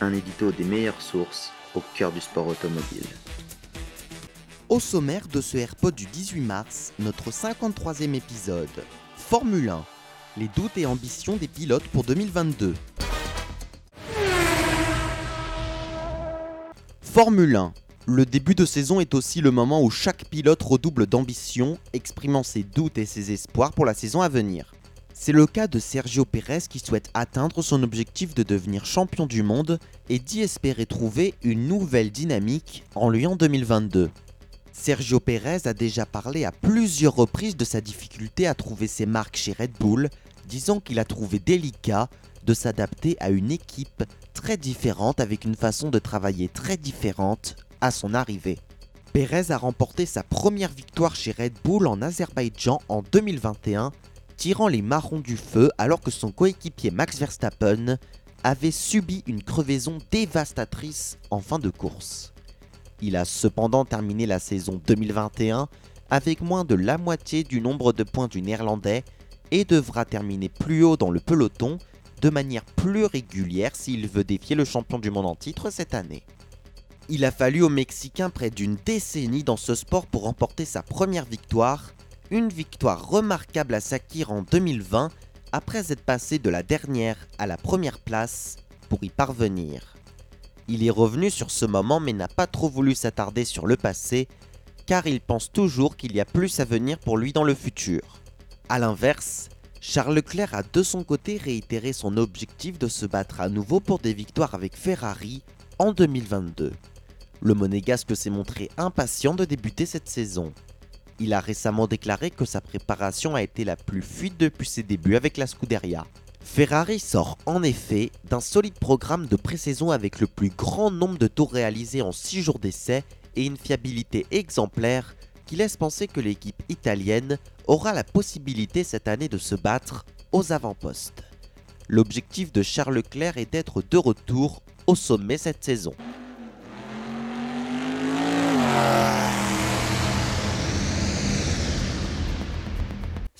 Un édito des meilleures sources au cœur du sport automobile. Au sommaire de ce AirPod du 18 mars, notre 53e épisode. Formule 1. Les doutes et ambitions des pilotes pour 2022. Formule 1. Le début de saison est aussi le moment où chaque pilote redouble d'ambition, exprimant ses doutes et ses espoirs pour la saison à venir. C'est le cas de Sergio Pérez qui souhaite atteindre son objectif de devenir champion du monde et d'y espérer trouver une nouvelle dynamique en lui en 2022. Sergio Pérez a déjà parlé à plusieurs reprises de sa difficulté à trouver ses marques chez Red Bull, disant qu'il a trouvé délicat de s'adapter à une équipe très différente avec une façon de travailler très différente à son arrivée. Pérez a remporté sa première victoire chez Red Bull en Azerbaïdjan en 2021 tirant les marrons du feu alors que son coéquipier Max Verstappen avait subi une crevaison dévastatrice en fin de course. Il a cependant terminé la saison 2021 avec moins de la moitié du nombre de points du néerlandais et devra terminer plus haut dans le peloton de manière plus régulière s'il veut défier le champion du monde en titre cette année. Il a fallu au Mexicain près d'une décennie dans ce sport pour remporter sa première victoire une victoire remarquable à Sakir en 2020 après être passé de la dernière à la première place pour y parvenir. Il est revenu sur ce moment mais n'a pas trop voulu s'attarder sur le passé car il pense toujours qu'il y a plus à venir pour lui dans le futur. A l'inverse, Charles Leclerc a de son côté réitéré son objectif de se battre à nouveau pour des victoires avec Ferrari en 2022. Le monégasque s'est montré impatient de débuter cette saison. Il a récemment déclaré que sa préparation a été la plus fuite depuis ses débuts avec la Scuderia. Ferrari sort en effet d'un solide programme de pré-saison avec le plus grand nombre de tours réalisés en 6 jours d'essai et une fiabilité exemplaire qui laisse penser que l'équipe italienne aura la possibilité cette année de se battre aux avant-postes. L'objectif de Charles Leclerc est d'être de retour au sommet cette saison.